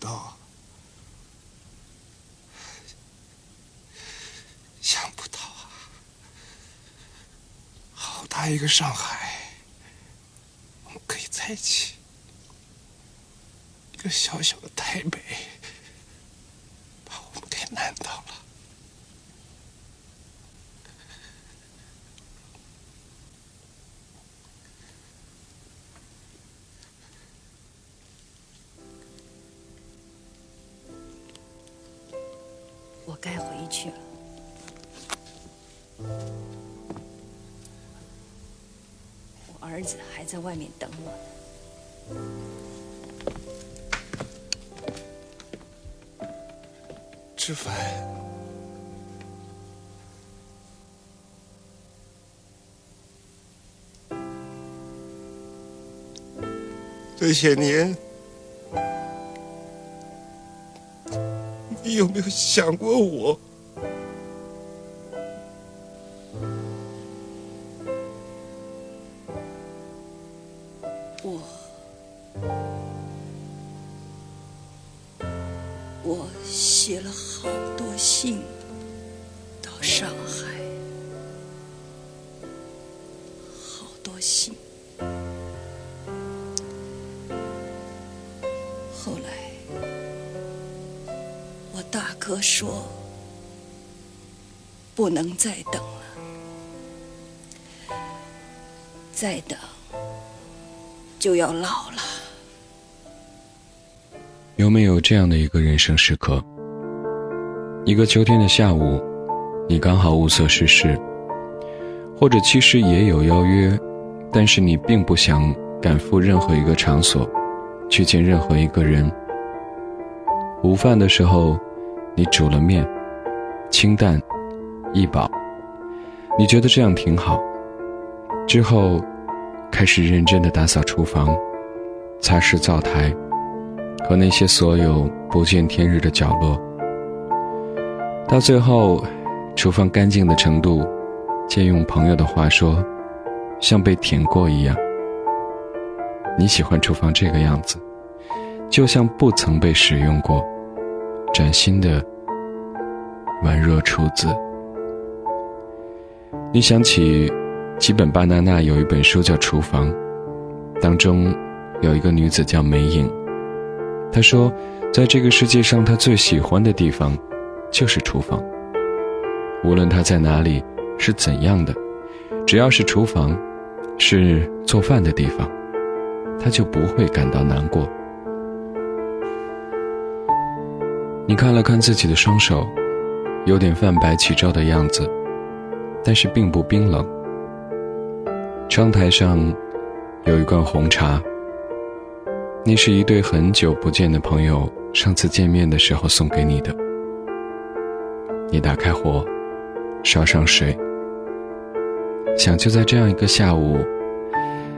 到，想不到啊！好大一个上海，我们可以在一起；一个小小的台北，子还在外面等我呢。吃饭。这些年，你有没有想过？我，不能再等了，再等。就要老了。有没有这样的一个人生时刻？一个秋天的下午，你刚好物色事事，或者其实也有邀约，但是你并不想赶赴任何一个场所，去见任何一个人。午饭的时候，你煮了面，清淡易宝，你觉得这样挺好。之后。开始认真的打扫厨房，擦拭灶台，和那些所有不见天日的角落。到最后，厨房干净的程度，借用朋友的话说，像被舔过一样。你喜欢厨房这个样子，就像不曾被使用过，崭新的宛若初子。你想起。吉本巴娜娜有一本书叫《厨房》，当中有一个女子叫梅影。她说，在这个世界上，她最喜欢的地方就是厨房。无论她在哪里，是怎样的，只要是厨房，是做饭的地方，她就不会感到难过。你看了看自己的双手，有点泛白起皱的样子，但是并不冰冷。窗台上有一罐红茶，那是一对很久不见的朋友上次见面的时候送给你的。你打开火，烧上水，想就在这样一个下午，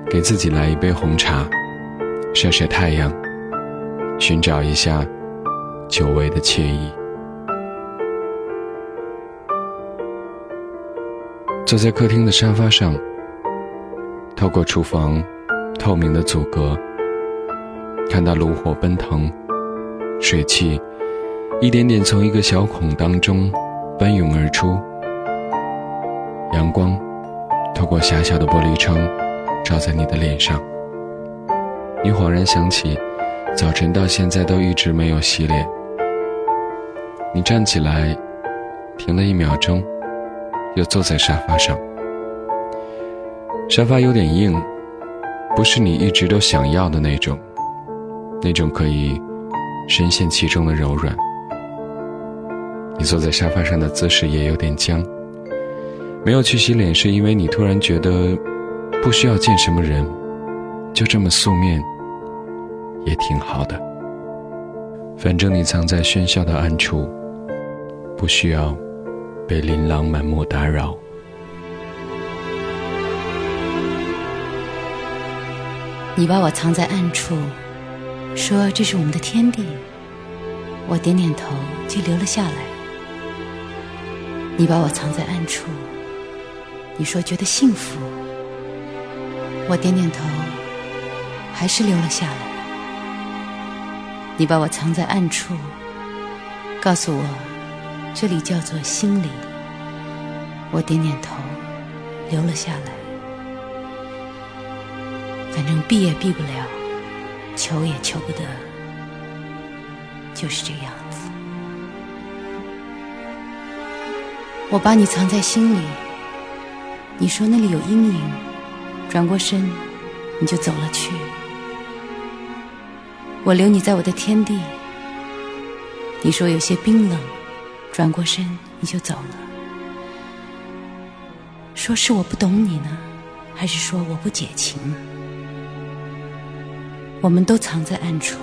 给自己来一杯红茶，晒晒太阳，寻找一下久违的惬意。坐在客厅的沙发上。透过厨房透明的阻隔，看到炉火奔腾，水汽一点点从一个小孔当中奔涌而出。阳光透过狭小的玻璃窗照在你的脸上，你恍然想起，早晨到现在都一直没有洗脸。你站起来，停了一秒钟，又坐在沙发上。沙发有点硬，不是你一直都想要的那种，那种可以深陷其中的柔软。你坐在沙发上的姿势也有点僵。没有去洗脸，是因为你突然觉得不需要见什么人，就这么素面也挺好的。反正你藏在喧嚣的暗处，不需要被琳琅满目打扰。你把我藏在暗处，说这是我们的天地。我点点头，就留了下来。你把我藏在暗处，你说觉得幸福。我点点头，还是留了下来。你把我藏在暗处，告诉我这里叫做心里。我点点头，留了下来。反正避也避不了，求也求不得，就是这样子。我把你藏在心里，你说那里有阴影，转过身你就走了去。我留你在我的天地，你说有些冰冷，转过身你就走了。说是我不懂你呢，还是说我不解情呢？我们都藏在暗处，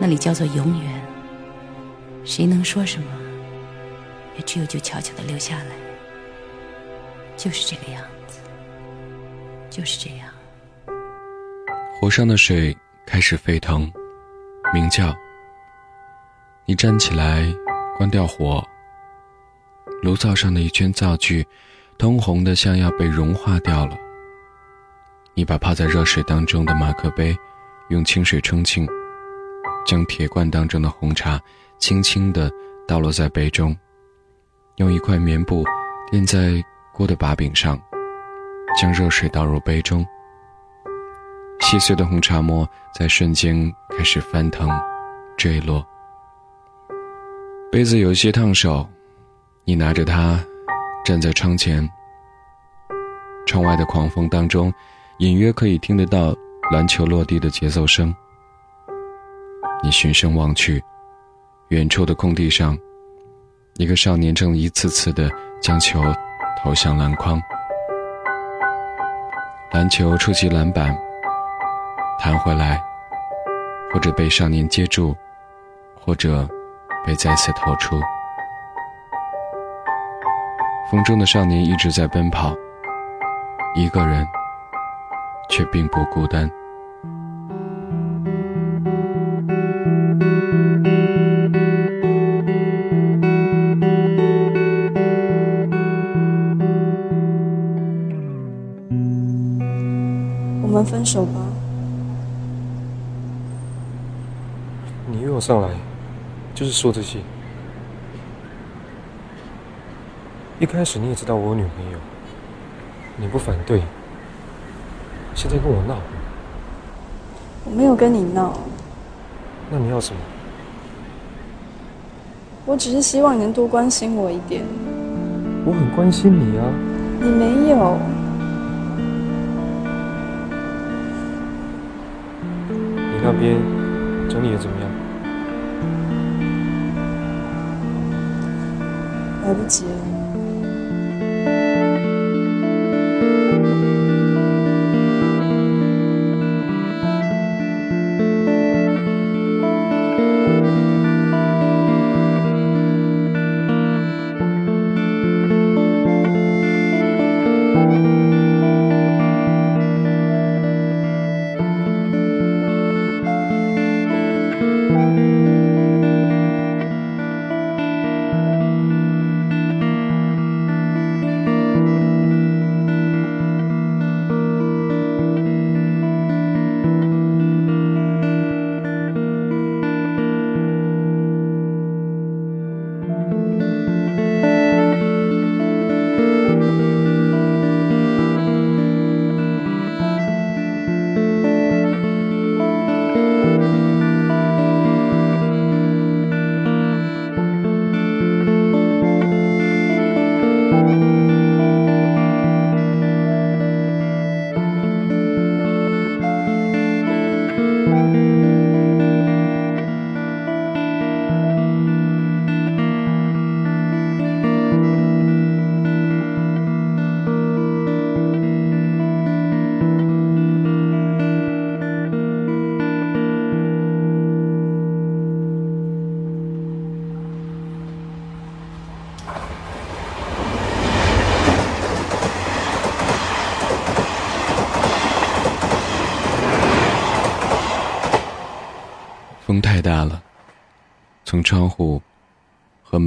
那里叫做永远。谁能说什么？也只有就悄悄的留下来。就是这个样子，就是这样。湖上的水开始沸腾，鸣叫。你站起来，关掉火。炉灶上的一圈灶具，通红的像要被融化掉了。你把泡在热水当中的马克杯。用清水冲净，将铁罐当中的红茶轻轻地倒落在杯中，用一块棉布垫在锅的把柄上，将热水倒入杯中。细碎的红茶沫在瞬间开始翻腾、坠落。杯子有些烫手，你拿着它，站在窗前。窗外的狂风当中，隐约可以听得到。篮球落地的节奏声，你循声望去，远处的空地上，一个少年正一次次的将球投向篮筐。篮球触及篮板，弹回来，或者被少年接住，或者被再次投出。风中的少年一直在奔跑，一个人，却并不孤单。我们分手吧！你约我上来，就是说这些。一开始你也知道我有女朋友，你不反对，现在跟我闹。我没有跟你闹。那你要什么？我只是希望你能多关心我一点。我很关心你啊。你没有。你那边整理的怎么样？来不及了。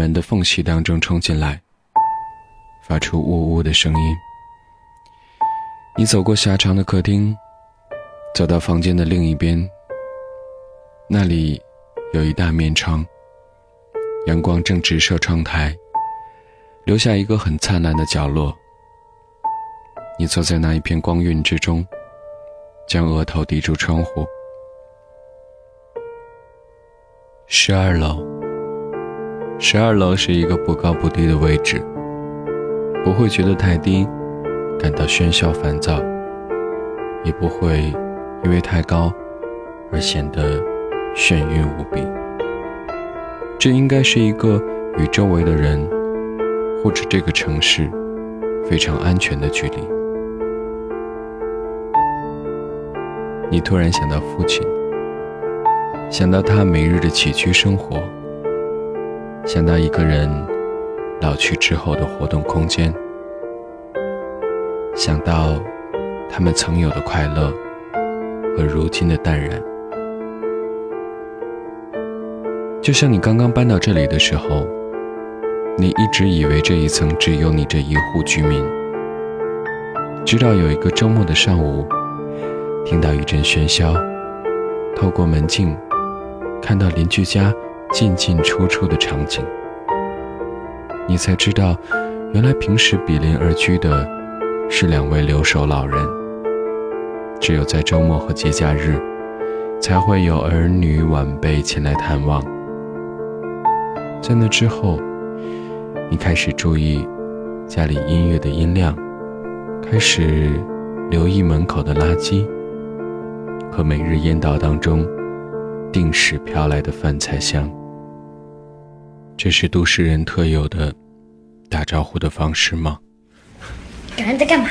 门的缝隙当中冲进来，发出呜呜的声音。你走过狭长的客厅，走到房间的另一边，那里有一大面窗，阳光正直射窗台，留下一个很灿烂的角落。你坐在那一片光晕之中，将额头抵住窗户。十二楼，十二楼是一个不高不低的位置，不会觉得太低，感到喧嚣烦躁，也不会因为太高而显得眩晕无比。这应该是一个与周围的人或者这个城市非常安全的距离。你突然想到父亲。想到他每日的起居生活，想到一个人老去之后的活动空间，想到他们曾有的快乐和如今的淡然。就像你刚刚搬到这里的时候，你一直以为这一层只有你这一户居民，直到有一个周末的上午，听到一阵喧嚣，透过门镜。看到邻居家进进出出的场景，你才知道，原来平时比邻而居的是两位留守老人。只有在周末和节假日，才会有儿女晚辈前来探望。在那之后，你开始注意家里音乐的音量，开始留意门口的垃圾，和每日烟道当中。定时飘来的饭菜香，这是都市人特有的打招呼的方式吗？你们在干嘛？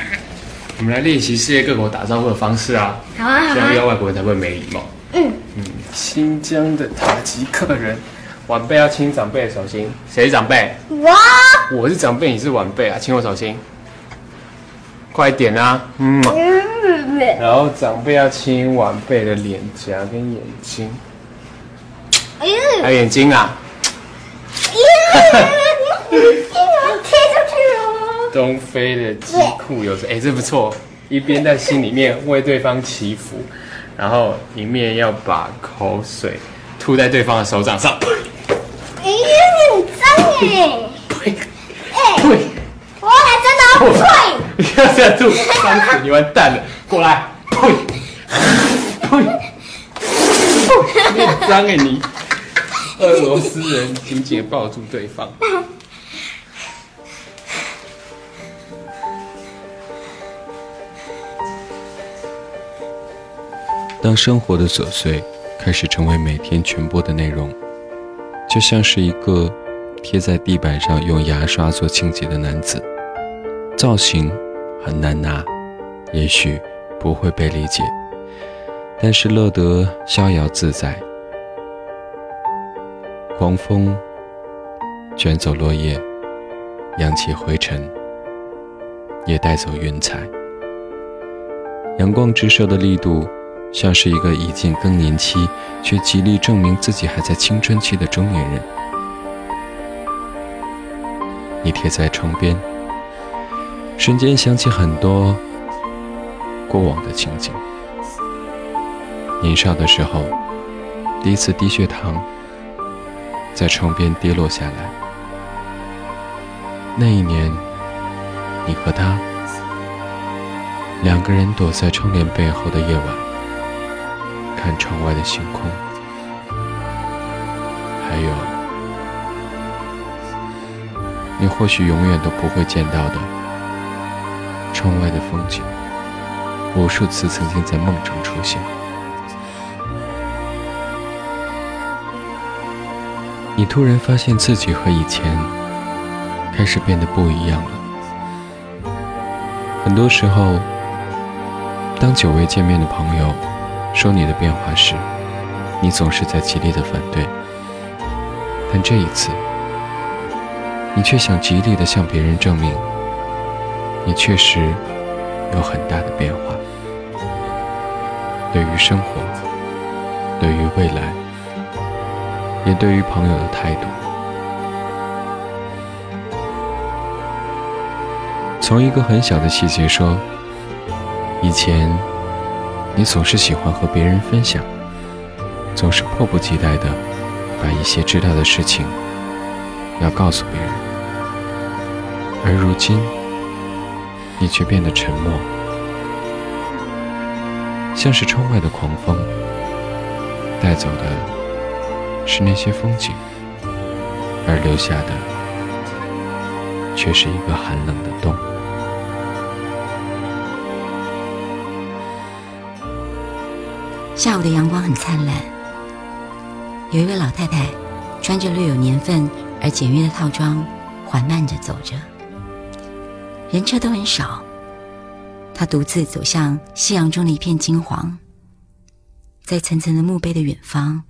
我们来练习世界各国打招呼的方式啊！好啊，好这样遇到啊。外国人才不会没礼貌。嗯嗯，新疆的塔吉克人，晚辈要亲长辈的手心。谁是长辈？我我是长辈，你是晚辈啊，亲我手心。快点啊！嗯。然后长辈要亲晚辈的脸颊跟眼睛，哎呦，还有眼睛啊！东非的鸡裤有时，哎，这不错。一边在心里面为对方祈福，然后一面要把口水吐在对方的手掌上。哎呀，很脏哎！呸！我还真的要呸。你不要这样吐，脏死你完蛋了！过来，呸！呸！你很脏哎你！俄罗斯人紧紧抱住对方。当生活的琐碎开始成为每天全部的内容，就像是一个贴在地板上用牙刷做清洁的男子，造型很难拿，也许不会被理解，但是乐得逍遥自在。狂风卷走落叶，扬起灰尘，也带走云彩。阳光直射的力度。像是一个已近更年期却极力证明自己还在青春期的中年人。你贴在窗边，瞬间想起很多过往的情景。年少的时候，第一次低血糖，在窗边跌落下来。那一年，你和他两个人躲在窗帘背后的夜晚。看窗外的星空，还有你或许永远都不会见到的窗外的风景，无数次曾经在梦中出现。你突然发现自己和以前开始变得不一样了。很多时候，当久未见面的朋友。说你的变化时，你总是在极力的反对，但这一次，你却想极力的向别人证明，你确实有很大的变化。对于生活，对于未来，也对于朋友的态度，从一个很小的细节说，以前。你总是喜欢和别人分享，总是迫不及待的把一些知道的事情要告诉别人，而如今你却变得沉默，像是窗外的狂风，带走的是那些风景，而留下的却是一个寒冷的冬。下午的阳光很灿烂，有一位老太太穿着略有年份而简约的套装，缓慢着走着。人车都很少，她独自走向夕阳中的一片金黄，在层层的墓碑的远方，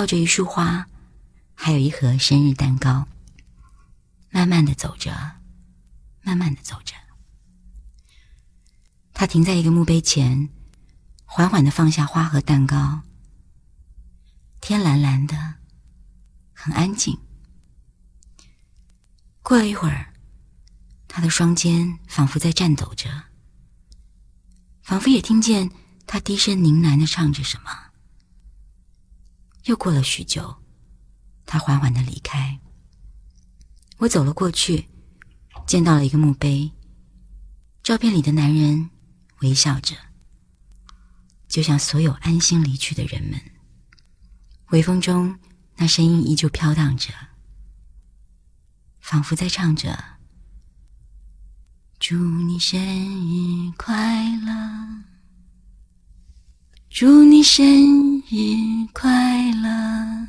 抱着一束花，还有一盒生日蛋糕。慢慢的走着，慢慢的走着，他停在一个墓碑前。缓缓的放下花和蛋糕。天蓝蓝的，很安静。过了一会儿，他的双肩仿佛在颤抖着，仿佛也听见他低声呢喃的唱着什么。又过了许久，他缓缓的离开。我走了过去，见到了一个墓碑，照片里的男人微笑着。就像所有安心离去的人们，微风中那声音依旧飘荡着，仿佛在唱着：“祝你生日快乐，祝你生日快乐。”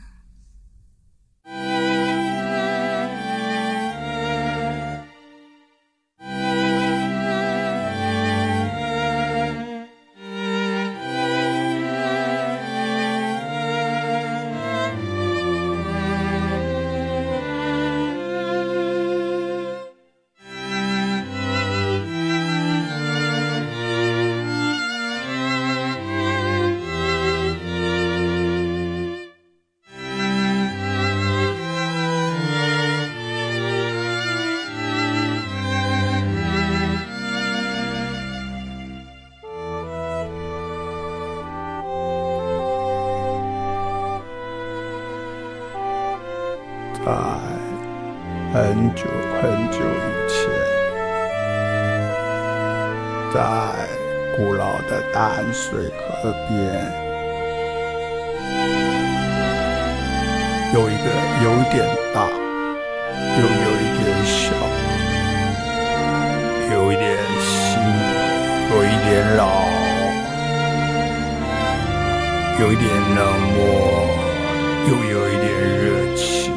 很久很久以前，在古老的淡水河边，有一个有点大，又有一点小，有一点新，有一点老，有一点冷漠，又有一点热情。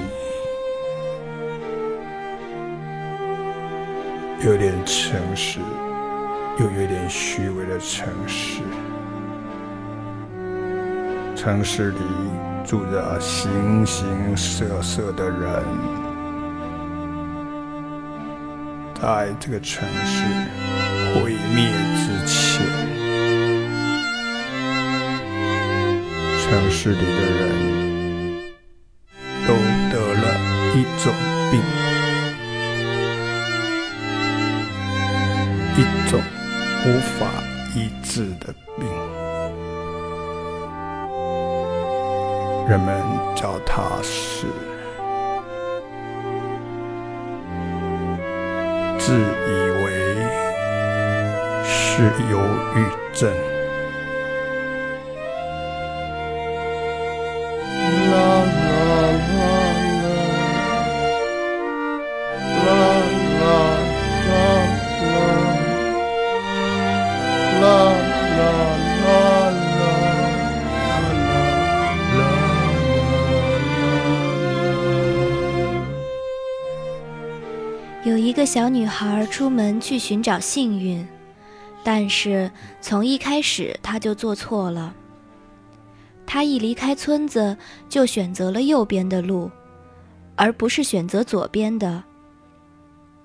有点诚实，又有点虚伪的城市。城市里住着形形色色的人，在这个城市毁灭之前，城市里的人都得了一种病。无法医治的病，人们叫它是自以为是忧郁症。小女孩出门去寻找幸运，但是从一开始她就做错了。她一离开村子就选择了右边的路，而不是选择左边的。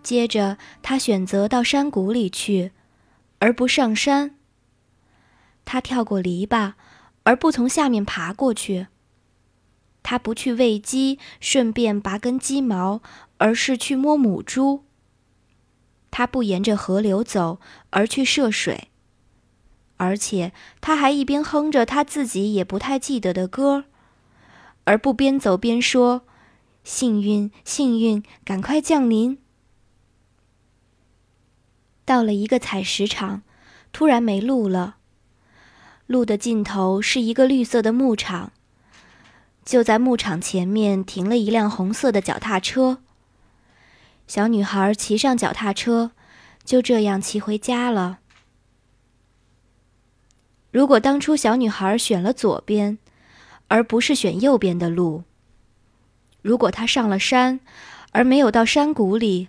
接着她选择到山谷里去，而不上山。她跳过篱笆，而不从下面爬过去。她不去喂鸡，顺便拔根鸡毛。而是去摸母猪。他不沿着河流走，而去涉水，而且他还一边哼着他自己也不太记得的歌，而不边走边说：“幸运，幸运，赶快降临。”到了一个采石场，突然没路了。路的尽头是一个绿色的牧场。就在牧场前面停了一辆红色的脚踏车。小女孩骑上脚踏车，就这样骑回家了。如果当初小女孩选了左边，而不是选右边的路；如果她上了山，而没有到山谷里；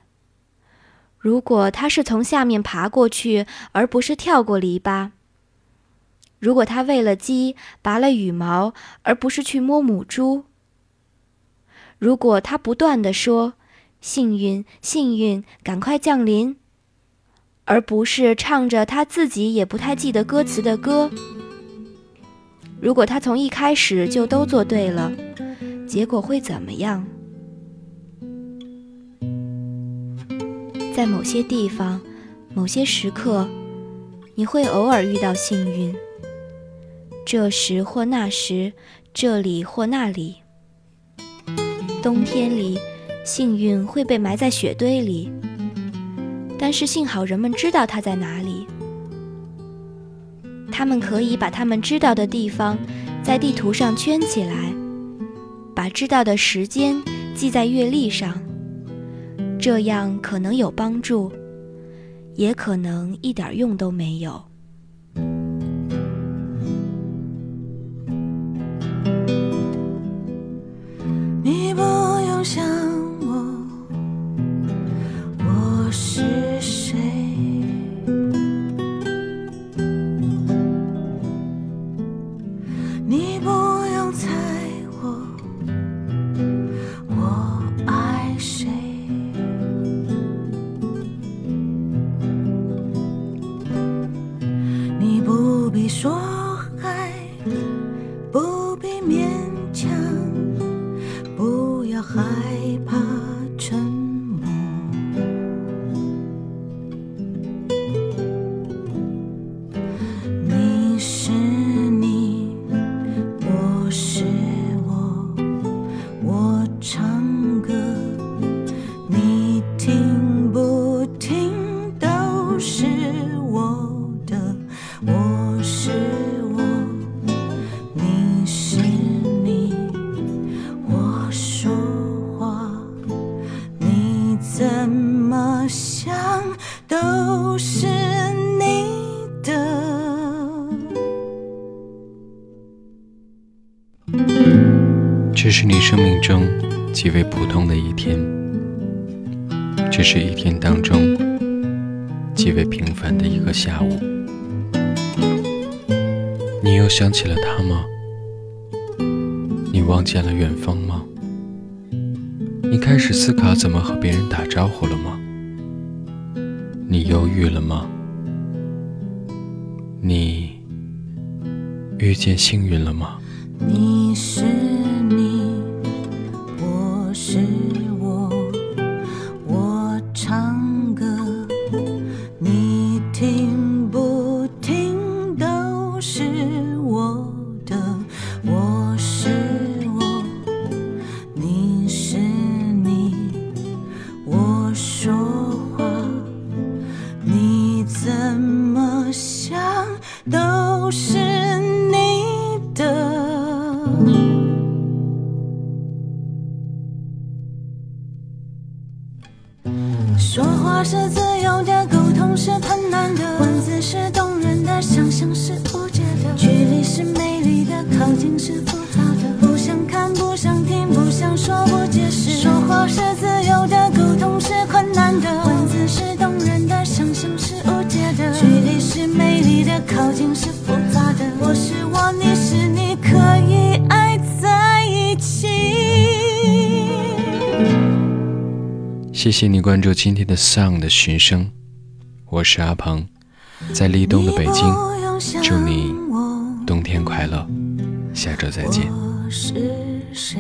如果她是从下面爬过去，而不是跳过篱笆。如果他喂了鸡，拔了羽毛，而不是去摸母猪；如果他不断的说“幸运，幸运，赶快降临”，而不是唱着他自己也不太记得歌词的歌；如果他从一开始就都做对了，结果会怎么样？在某些地方，某些时刻，你会偶尔遇到幸运。这时或那时，这里或那里。冬天里，幸运会被埋在雪堆里，但是幸好人们知道它在哪里。他们可以把他们知道的地方在地图上圈起来，把知道的时间记在月历上。这样可能有帮助，也可能一点用都没有。怎么想都是你的这是你生命中极为普通的一天，这是一天当中极为平凡的一个下午。你又想起了他吗？你望见了远方吗？你开始思考怎么和别人打招呼了吗？你犹豫了吗？你遇见幸运了吗？靠近是复杂的，我是我，你是你，可以爱在一起。谢谢你关注今天的 Sound 的寻声，我是阿鹏，在立冬的北京，祝你冬天快乐，下周再见。我是谁